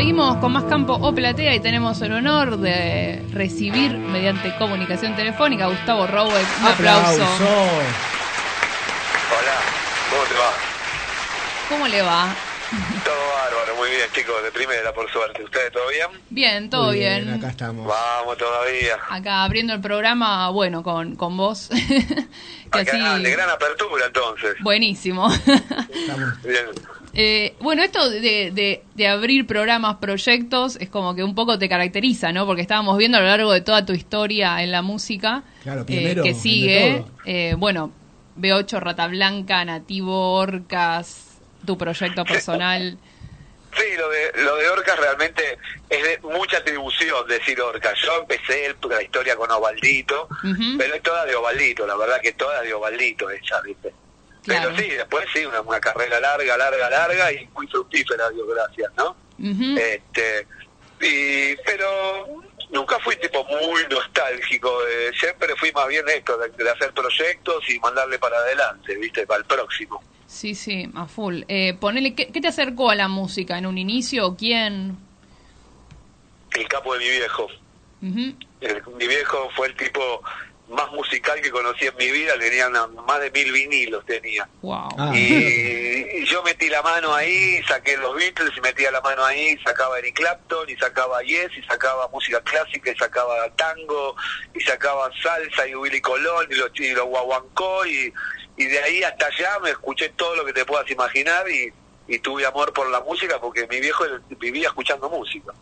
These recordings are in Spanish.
Seguimos con más campo o platea y tenemos el honor de recibir mediante comunicación telefónica a Gustavo Rowe. Un aplauso. Hola, ¿cómo te va? ¿Cómo le va? Todo bárbaro, muy bien chicos, de primera por suerte. ¿Ustedes todo bien? Bien, todo Muy bien. Acá estamos. Vamos todavía. Acá abriendo el programa, bueno, con, con vos. que Acá, así. de gran apertura entonces. Buenísimo. Estamos- Bien. Eh, bueno, esto de, de- de abrir programas, proyectos, es como que un poco te caracteriza, ¿no? Porque estábamos viendo a lo largo de toda tu historia en la música Claro, eh, primero, que el de sigue. eh, bueno, B8, Rata Blanca, Nativo, Orcas, tu proyecto personal. Sí, lo de, lo de Orcas realmente es de mucha atribución decir Orcas. Yo empecé el- la historia con Ovaldito, pero es toda de Ovaldito, la verdad que toda de Ovaldito ella, ¿viste? Claro. Pero sí, después sí, una, una carrera larga, larga, larga y muy fructífera, Dios gracias, ¿no? Este y pero nunca fui tipo muy nostálgico eh, siempre fui más bien esto de, de hacer proyectos y mandarle para adelante viste para el próximo Sí, sí, a full. Eh, ponele, ¿qué, qué te acercó a la música en un inicio? ¿Quién? el capo de mi viejo. El- mi viejo fue el tipo más musical que conocí en mi vida tenía una- más de mil vinilos tenía Wow. Ah. y, y yo metí la mano ahí, saqué los Beatles y metía la mano ahí, sacaba Eric Clapton y sacaba Yes y sacaba música clásica y sacaba tango y sacaba salsa y Willy Colón y los, y los guaguancó y, y de ahí hasta allá me escuché todo lo que te puedas imaginar y, y tuve amor por la música porque mi viejo vivía escuchando música.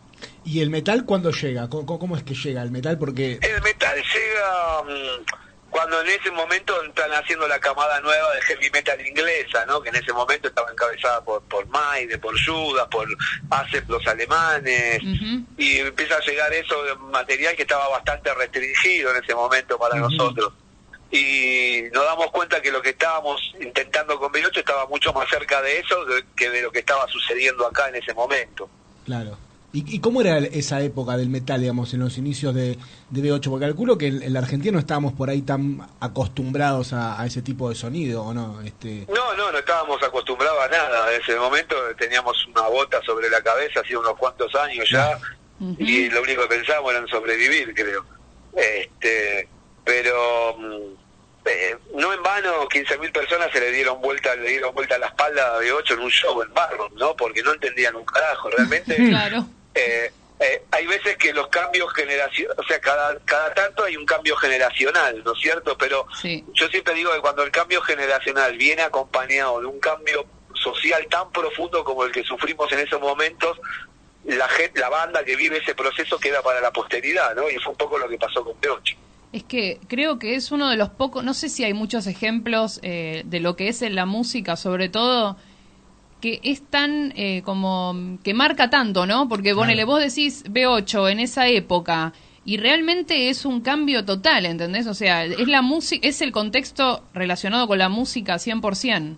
¿Y el metal cuándo llega? ¿Cómo, cómo- cómo es que llega el metal? Porque El metal llega mm, cuando en ese momento están haciendo la camada nueva de heavy metal inglesa, ¿no? Que en ese momento estaba encabezada por por Maide, por Judas, por Acep los alemanes y empieza a llegar eso de material que estaba bastante restringido en ese momento para nosotros. Y nos damos cuenta que lo que estábamos intentando con B8 estaba mucho más cerca de eso que de lo que estaba sucediendo acá en ese momento. Claro. ¿Y, y cómo era esa época del metal, digamos, en los inicios de, de B8? Porque calculo que en, en la Argentina no estábamos por ahí tan acostumbrados a, a ese tipo de sonido, ¿o no? Este, No, no, no estábamos acostumbrados a nada. En ese momento teníamos una bota sobre la cabeza, hacía unos cuantos años ya, y lo único que pensábamos era en sobrevivir, creo. Este, pero mm, eh, no en vano 15.000 personas se le dieron vuelta le dieron vuelta a la espalda de 8 en un show en Barro, ¿no? Porque no entendían un carajo. Realmente Claro. eh, eh, hay veces que los cambios generacionales, o sea, cada, cada tanto hay un cambio generacional, ¿no es cierto? Pero Sí. yo siempre digo que cuando el cambio generacional viene acompañado de un cambio social tan profundo como el que sufrimos en esos momentos, la gente, la banda que vive ese proceso queda para la posteridad, ¿no? Y fue un poco lo que pasó con P8. Es que creo que es uno de los pocos, no sé si hay muchos ejemplos eh, de lo que es en la música, sobre todo, que es tan eh, como que marca tanto, ¿no? Porque ponele, vos decís B8 en esa época y realmente es un cambio total, ¿entendés? O sea, es la música, es el contexto relacionado con la música 100%.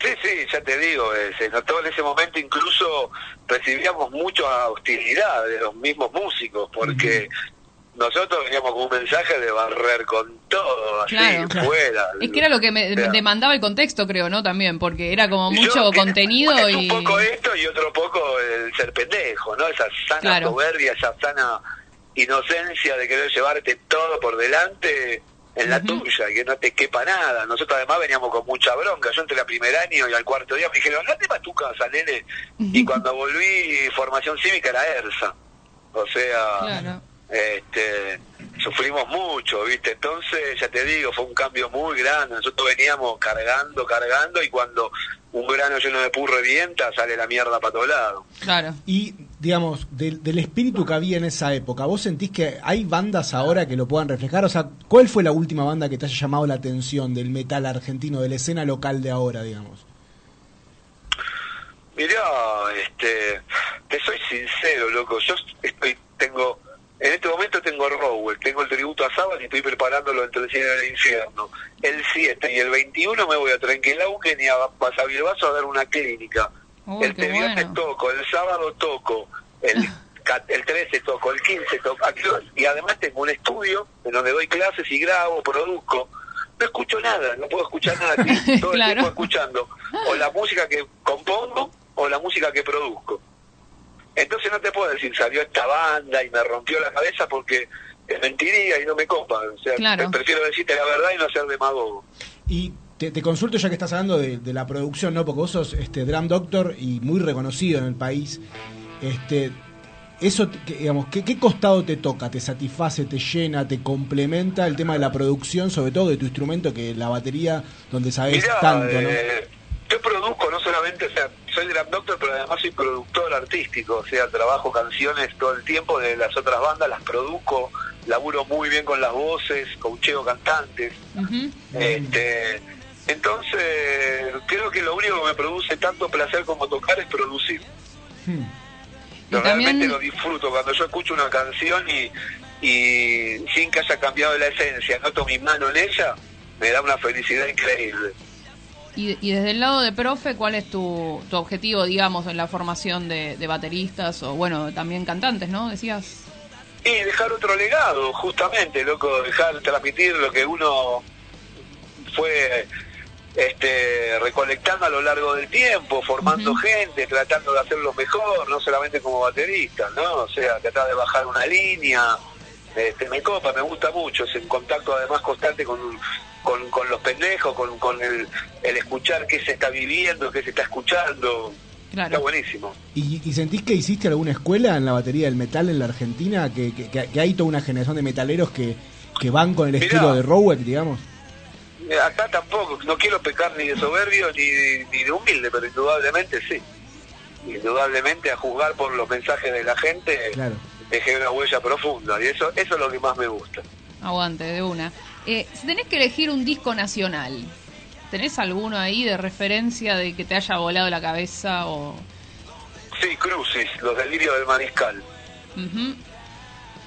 Sí, sí, ya te digo, eh, se notó en ese momento incluso recibíamos mucha hostilidad de los mismos músicos, porque nosotros veníamos con un mensaje de barrer con todo, así, Claro. fuera. Es que era lo que me O sea, demandaba el contexto, creo, ¿no? También, porque era como mucho contenido es y... un poco esto y otro poco el ser pendejo, ¿no? Esa sana Claro. soberbia, esa sana inocencia de querer llevarte todo por delante en la Ujú. tuya y que no te quepa nada. Nosotros además veníamos con mucha bronca. Yo entre el primer año y al cuarto día me dijeron, no te matucas, nene. Y cuando volví, formación cívica era ERSA. O sea, Claro. Este sufrimos mucho, ¿viste? Entonces, ya te digo, fue un cambio muy grande. Nosotros veníamos cargando, cargando, y cuando un grano lleno de purro revienta, sale la mierda para todos lados. Claro. y, digamos, del, del espíritu que había en esa época, ¿vos sentís que hay bandas ahora que lo puedan reflejar? O sea, ¿cuál fue la última banda que te haya llamado la atención del metal argentino, de la escena local de ahora, digamos? Mirá, este, te soy sincero, loco, yo estoy, tengo, en este momento tengo Rowell, tengo el tributo a Sábado y estoy preparándolo entre el cielo y el infierno. El 7 y el 21 me voy a Trenquelauquen y a Pasabilbaso a dar una clínica. Uy, el viernes bueno. toco, el sábado toco, el, ca- el 13 toco, el 15 toco, aquí- y además tengo un estudio en donde doy clases y grabo, produzco. No escucho nada, no puedo escuchar nada, todo Claro. el tiempo escuchando o la música que compongo o la música que produzco. Entonces no te puedo decir, salió esta banda y me rompió la cabeza porque es mentiría y no me copa. O sea, Claro. prefiero decirte la verdad y no ser demagogo. Y te, te consulto ya que estás hablando de, de la producción, ¿no? Porque vos sos este, drum doctor y muy reconocido en el país. Este, eso, que- digamos, ¿qué, ¿qué costado te toca? ¿Te satisface, te llena, te complementa el tema de la producción, sobre todo de tu instrumento, que la batería, donde sabes Mirá, tanto, ¿no? eh, yo produzco no solamente, o sea, soy drum doctor, pero además soy productor artístico, o sea, trabajo canciones todo el tiempo de las otras bandas, las produzco, laburo muy bien con las voces, coacheo cantantes. Este, entonces, creo que lo único que me produce tanto placer como tocar es producir. Hmm. Y Realmente también- lo disfruto cuando yo escucho una canción y, y sin que haya cambiado la esencia, noto mi mano en ella, me da una felicidad increíble. Y, y desde el lado de profe, ¿cuál es tu, tu objetivo, digamos, en la formación de, de bateristas o, bueno, también cantantes, ¿no? Decías. Y dejar otro legado, justamente, loco, dejar transmitir lo que uno fue este, recolectando a lo largo del tiempo, formando gente, tratando de hacerlo mejor, no solamente como baterista, ¿no? O sea, tratar de bajar una línea, este, me copa, me gusta mucho, es en contacto además constante con, con, con los pendejos, con, con el, el escuchar qué se está viviendo, qué se está escuchando, está Claro. buenísimo. ¿Y, y sentís que hiciste alguna escuela en la batería del metal en la Argentina? ¿Que, que, que- hay toda una generación de metaleros que, que van con el Mirá. estilo de Rowett, digamos? Acá tampoco, no quiero pecar ni de soberbio ni, ni de humilde, pero indudablemente sí. Indudablemente a juzgar por los mensajes de la gente, Claro. Dejé una huella profunda y eso eso es lo que más me gusta. Aguante, de una. Eh, si tenés que elegir un disco nacional, ¿tenés alguno ahí de referencia de que te haya volado la cabeza o...? Sí, Crucis, los delirios del mariscal. Muy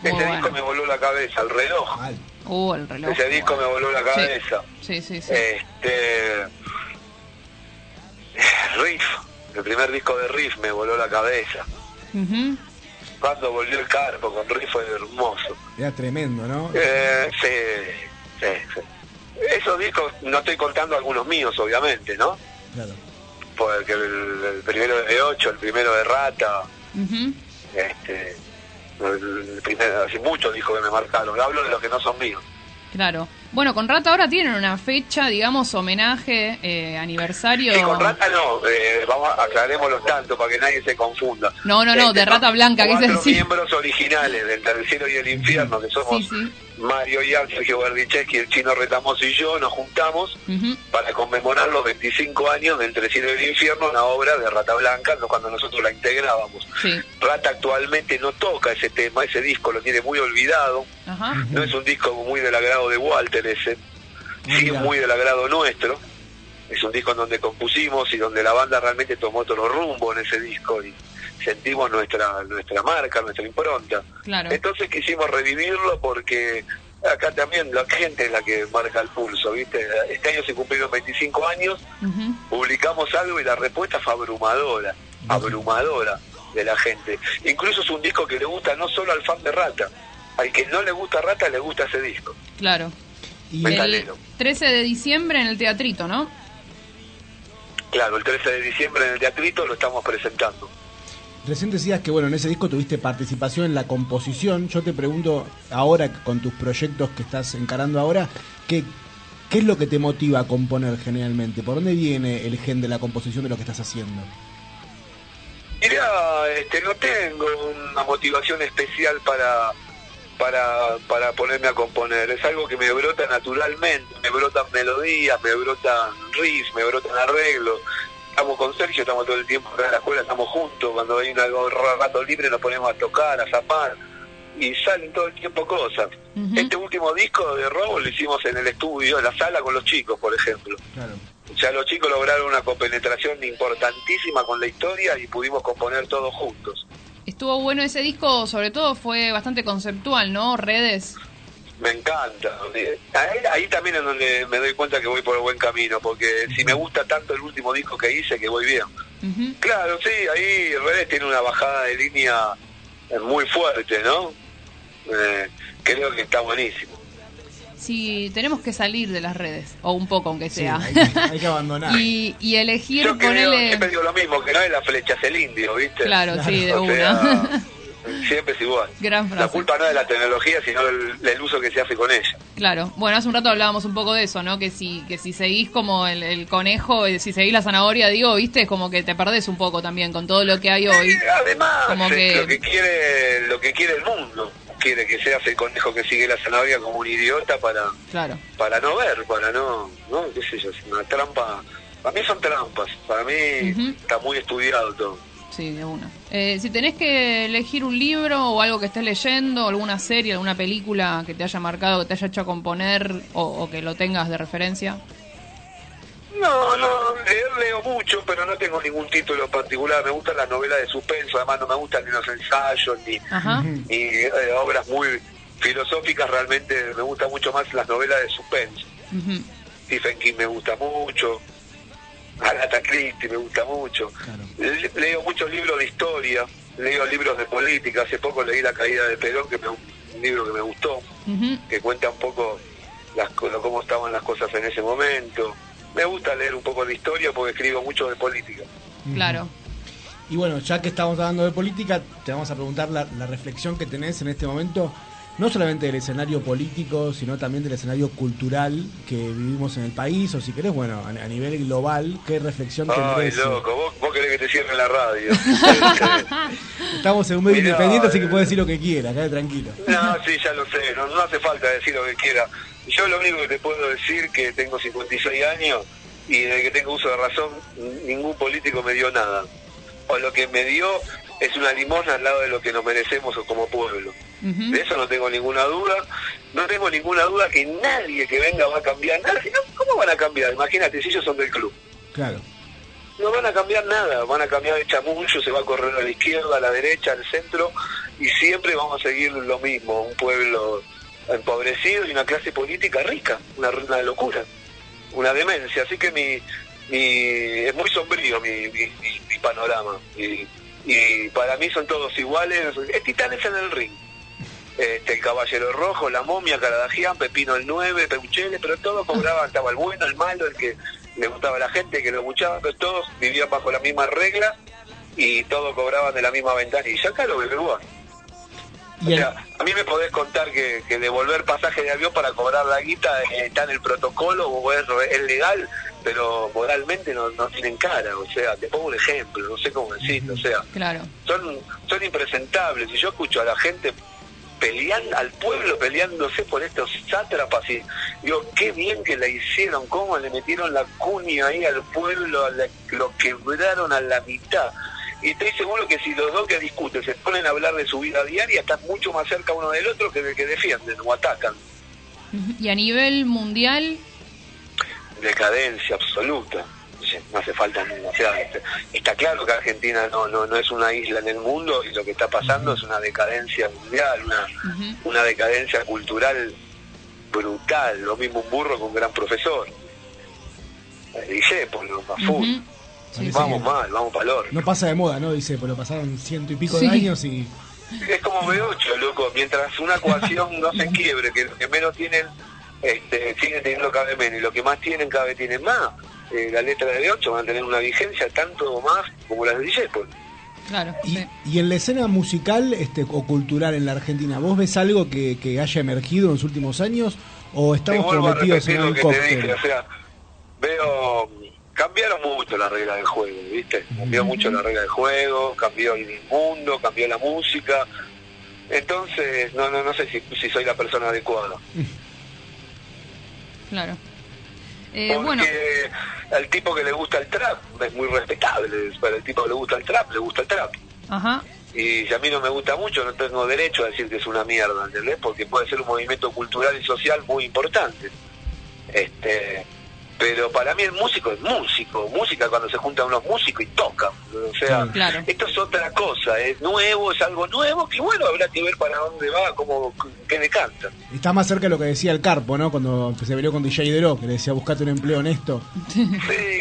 Ese bueno. disco me voló la cabeza, el reloj. Uh, el reloj. Ese disco me voló la cabeza. Sí, sí, sí. Este Riff, el primer disco de Riff me voló la cabeza. Ujú. Cuando volvió el carpo con Riff fue hermoso. Era tremendo, ¿no? Eh, sí, sí, sí. Esos discos, no estoy contando algunos míos, obviamente, ¿no? Claro. Porque el, el primero de 8, el primero de Rata, este, el, el primero, así muchos discos que me marcaron. Hablo de los que no son míos. Claro. Bueno, con Rata ahora tienen una fecha, digamos, homenaje, eh, aniversario. Y con Rata no, eh, vamos, aclarémoslo tanto para que nadie se confunda. No, no, no, de Rata Blanca, quise Cuatro decir. miembros originales del Cielo y el Infierno, que somos Sí, sí. Mario Ian, Sergio Berdicheschi, el Chino Retamoso y yo, nos juntamos para conmemorar los 25 años de Entre el Cielo y el Infierno, una obra de Rata Blanca, cuando nosotros la integrábamos. Sí. Rata actualmente no toca ese tema, ese disco lo tiene muy olvidado, Ajá. no es un disco muy del agrado de Walter ese, sí es Mira. muy del agrado nuestro, es un disco en donde compusimos y donde la banda realmente tomó otro rumbo en ese disco y sentimos nuestra nuestra marca, nuestra impronta. Claro. Entonces quisimos revivirlo porque acá también la gente es la que marca el pulso, ¿viste? Este año se cumplieron 25 años, publicamos algo y la respuesta fue abrumadora, abrumadora de la gente. Incluso es un disco que le gusta no solo al fan de Rata, al que no le gusta Rata le gusta ese disco. Claro. Y El Metalero. 13 de diciembre en el teatrito, ¿no? Claro, el 13 de diciembre en el Teatrito lo estamos presentando. recién decías que, bueno, en ese disco tuviste participación en la composición. Yo te pregunto, ahora con tus proyectos que estás encarando ahora, ¿qué, qué es lo que te motiva a componer generalmente? ¿Por dónde viene el gen de la composición de lo que estás haciendo? Mirá, este, no tengo una motivación especial para, para, para ponerme a componer. Es algo que me brota naturalmente. Me brotan melodías, me brotan riffs, me brotan arreglos. Estamos con Sergio, estamos todo el tiempo acá en la escuela, estamos juntos. Cuando hay un algo rato libre nos ponemos a tocar, a zapar. Y salen todo el tiempo cosas. Este último disco de Robo lo hicimos en el estudio, en la sala con los chicos, por ejemplo. Claro. ya los chicos lograron una compenetración importantísima con la historia y pudimos componer todos juntos. Estuvo bueno ese disco, sobre todo fue bastante conceptual, ¿no? Redes. Me encanta. Ahí, ahí también es donde me doy cuenta que voy por el buen camino, porque si me gusta tanto el último disco que hice, que voy bien. Claro, sí, ahí Redes tiene una bajada de línea eh, muy fuerte, ¿no? Eh, creo que está buenísimo. Sí, tenemos que salir de las redes, o un poco aunque Sí, sea. hay, que, hay que abandonar. y, y elegir, Yo creo, ponerle... siempre digo lo mismo, que no es la flecha, es el indio, ¿viste? Claro, sí, de O una. sea, siempre es igual. Gran La frase. culpa no es de la tecnología, sino del, del uso que se hace con ella. Claro, bueno, hace un rato hablábamos un poco de eso, ¿no? Que si, que si seguís como el, el conejo, eh, si seguís la zanahoria, digo, viste, es como que te perdés un poco también con todo lo que hay hoy. Eh, Además, Como es que- lo que quiere lo que quiere el mundo. Quiere que seas el conejo que sigue la zanahoria como un idiota para Claro. para no ver, para no, no, qué sé yo, es una trampa. Para mí son trampas, para mí está muy estudiado todo. Sí, de una. Eh, si tenés que elegir un libro o algo que estés leyendo, alguna serie, alguna película que te haya marcado, que te haya hecho componer o, o que lo tengas de referencia. No, no, leer leo mucho, pero no tengo ningún título particular. Me gustan las novelas de suspenso, además no me gustan ni los ensayos, ni, ni eh, obras muy filosóficas. Realmente me gustan mucho más las novelas de suspenso. Stephen King me gusta mucho, Agatha Christie me gusta mucho. Claro. Le- Leo muchos libros de historia, leo libros de política. Hace poco leí La caída de Perón, que me, un libro que me gustó, que cuenta un poco las, co- cómo estaban las cosas en ese momento. Me gusta leer un poco de historia porque escribo mucho de política. Claro. Y bueno, ya que estamos hablando de política, te vamos a preguntar la, la reflexión que tenés en este momento, no solamente del escenario político, sino también del escenario cultural que vivimos en el país, o si querés, bueno, a, a nivel global, ¿qué reflexión te Ay, merece? loco, vos, vos querés que te cierren la radio. Estamos en un medio Mirá, independiente, así que puedes decir lo que quieras, quédate tranquilo. No, sí, ya lo sé, no, no hace falta decir lo que quiera. Yo lo único que te puedo decir que tengo 56 años y desde que tengo uso de razón, ningún político me dio nada. O lo que me dio es una limosna al lado de lo que nos merecemos como pueblo. De eso no tengo ninguna duda. No tengo ninguna duda que nadie que venga va a cambiar nada. ¿Cómo van a cambiar? Imagínate, si ellos son del club. Claro. No van a cambiar nada, van a cambiar de chamullo, se va a correr a la izquierda, a la derecha, al centro, y siempre vamos a seguir lo mismo, un pueblo empobrecido y una clase política rica, una, una locura, una demencia. Así que mi, mi es muy sombrío mi, mi, mi- mi panorama. Y, y para mí son todos iguales, es titanes en el ring. Este, el Caballero Rojo, la momia, Caradagian, Pepino el 9, Peuchele, pero todos cobraban, estaba el bueno, el malo, el que le gustaba a la gente, el que lo escuchaba, pero todos vivían bajo la misma regla y todos cobraban de la misma ventanilla. Acá lo veo igual. O sea, a mí me podés contar que, que devolver pasaje de avión para cobrar la guita eh, está en el protocolo o es, es legal, pero moralmente no, no tienen cara. O sea, te pongo un ejemplo, no sé cómo decirlo. O sea, Claro. son, son impresentables. Y yo escucho a la gente peleando, al pueblo peleándose por estos sátrapas y digo, qué bien que la hicieron, cómo le metieron la cuña ahí al pueblo, a la- lo quebraron a la mitad. Y estoy seguro que si los dos que discuten se ponen a hablar de su vida diaria, están mucho más cerca uno del otro que de que defienden o atacan. Y a nivel mundial, decadencia absoluta. No hace falta ni- o sea, este, está claro que Argentina no, no, no es una isla en el mundo y lo que está pasando es una decadencia mundial, una, una decadencia cultural brutal. Lo mismo un burro que un gran profesor. Discépolo, a full. Ujú. Sí, Vamos sí. mal, vamos para el No pasa de moda, ¿no? Dice, pero pasaron ciento y pico Sí. de años y... Es como B8, loco. Mientras una ecuación no se quiebre, que los que menos tienen este, siguen teniendo cada vez menos y los que más tienen cada vez tienen más, eh, la letra de B8 van a tener una vigencia tanto o más como las de Discepol. Claro. Y, sí. y en la escena musical este, o cultural en la Argentina, ¿vos ves algo que, que haya emergido en los últimos años o estamos prometidos en lo un cóctel? dije, o sea, veo, cambiaron mucho las reglas del juego, ¿viste? Cambió mucho la regla del juego, cambió el mundo, cambió la música. Entonces, no no no sé si, si soy la persona adecuada. Claro. Eh, Porque bueno, al tipo que le gusta el trap es muy respetable, para el tipo que le gusta el trap, le gusta el trap. ajá. Y si a mí no me gusta mucho, no tengo derecho a decir que es una mierda, ¿entendés? Porque puede ser un movimiento cultural y social muy importante. Este, pero para mí el músico es músico, música cuando se juntan unos músicos y tocan, o sea, Claro. esto es otra cosa, es nuevo, es algo nuevo, que bueno, habrá que ver para dónde va, cómo, qué le canta. Está más cerca de lo que decía el Carpo, ¿no? Cuando se peleó con DJ Dero, que le decía buscate un empleo honesto. Sí,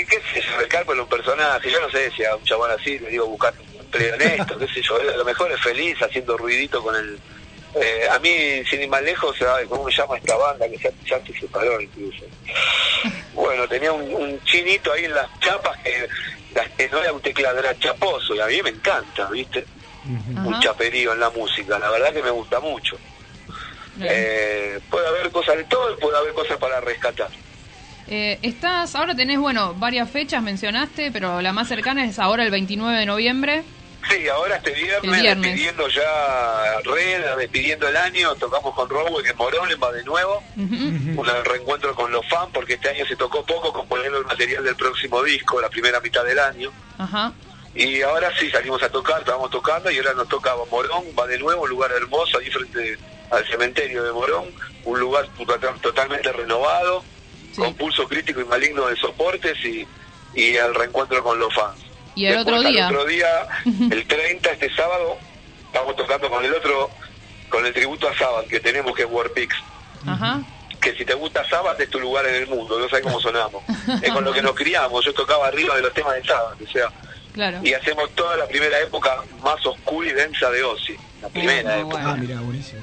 qué sé yo, el Carpo es un personaje, yo no sé si a un chabón así le digo buscar un empleo en esto, qué sé yo, a lo mejor es feliz haciendo ruidito con el... eh, a mí, sin ir más lejos, ¿sabe ¿cómo se llama esta banda? Que ya, ya se separó incluso. Bueno, tenía un, un chinito ahí en las chapas que, las- que no era un teclado, era chaposo, y a mí me encanta, ¿viste? Ajá. Un chaperío en la música, la verdad que me gusta mucho. Eh, puede haber cosas de todo y puede haber cosas para rescatar. Eh, estás, ahora tenés, bueno, varias fechas mencionaste, pero la más cercana es ahora el 29 de noviembre. Sí, ahora este viernes, viernes. despidiendo ya Red, despidiendo el año, tocamos con Rowe en va de nuevo, un reencuentro con los fans, porque este año se tocó poco componiendo el material del próximo disco, la primera mitad del año. Ajá. Y ahora sí salimos a tocar, estábamos tocando y ahora nos toca Morón, va de nuevo, un lugar hermoso ahí frente al cementerio de Morón, un lugar total- totalmente renovado, Sí. con pulso crítico y maligno de soportes y, y el reencuentro con los fans. Y el Después, otro día. otro día, el 30, este sábado, estamos tocando con el otro, con el tributo a Sabbath que tenemos, que es Warpix. Ajá. Que si te gusta Sabbath es tu lugar en el mundo, no sabes cómo sonamos. es con lo que nos criamos, yo tocaba arriba de los temas de Sabbath, o sea, Claro. y hacemos toda la primera época más oscura y densa de Ozzy. La primera Ah, época. bueno. Ah, mira, buenísimo.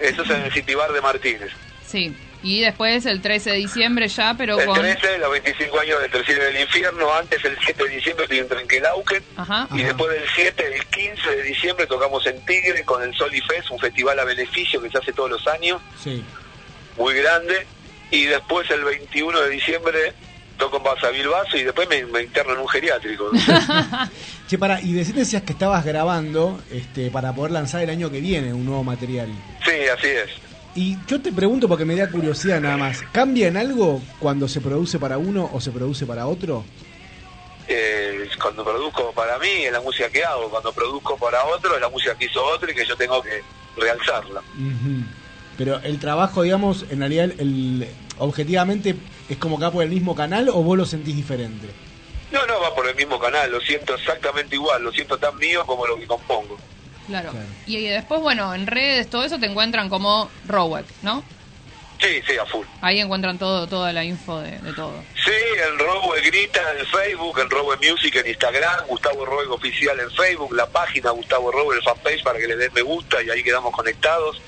Eso es en el City Bar de Martínez. Sí. Y después el 13 de diciembre ya, pero El con... 13, los 25 años del Tercero del Infierno. Antes, el 7 de diciembre, estoy en Trenquelauquen. Ajá. Y Ajá. después del 7, el 15 de diciembre tocamos en Tigre con el Sol y Fest, un festival a beneficio que se hace todos los años, Sí. muy grande. Y después el 21 de diciembre toco en Basavilbaso y después me, me interno en un geriátrico. Che, para, y decís decías que estabas grabando este, para poder lanzar el año que viene un nuevo material. sí, así es. Y yo te pregunto porque me da curiosidad nada más. ¿Cambia en algo cuando se produce para uno o se produce para otro? Eh, cuando produzco para mí es la música que hago, cuando produzco para otro es la música que hizo otro y que yo tengo que realzarla. Pero el trabajo, digamos, en realidad, el, objetivamente, ¿es como que va por el mismo canal o vos lo sentís diferente? No, no, va por el mismo canal, lo siento exactamente igual, lo siento tan mío como lo que compongo. Claro. Claro. Y después, bueno, en redes, todo eso te encuentran como Rowek, ¿no? Sí, sí, a full. Ahí encuentran todo, toda la info de, de todo. Sí, el Robo Grita en Facebook, el Robo Music en Instagram, Gustavo Robo Oficial en Facebook, la página Gustavo Robo, el fanpage para que le den me gusta y ahí quedamos conectados.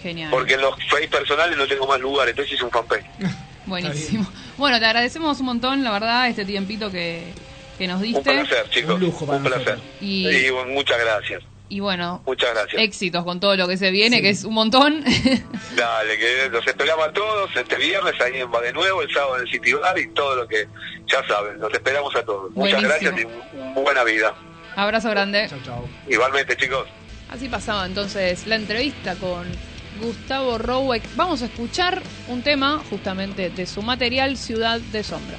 Genial. Porque en los face personales no tengo más lugar, entonces hice un fanpage. Buenísimo. Bueno, te agradecemos un montón, la verdad, este tiempito que, que nos Un diste. placer, chicos. Un lujo para Un placer. Y- Y bueno, muchas gracias. Y bueno, Muchas gracias. éxitos con todo lo que se viene, Sí. que es un montón. Dale, que los esperamos a todos este viernes ahí en Va de Nuevo, el sábado en el City Bar y todo lo que ya saben. Los esperamos a todos. Muchas Buenísimo. gracias y buena vida. Abrazo grande. Chao, chao. Igualmente, chicos. Así pasaba entonces la entrevista con Gustavo Rowek. Vamos a escuchar un tema justamente de su material Ciudad de Sombra.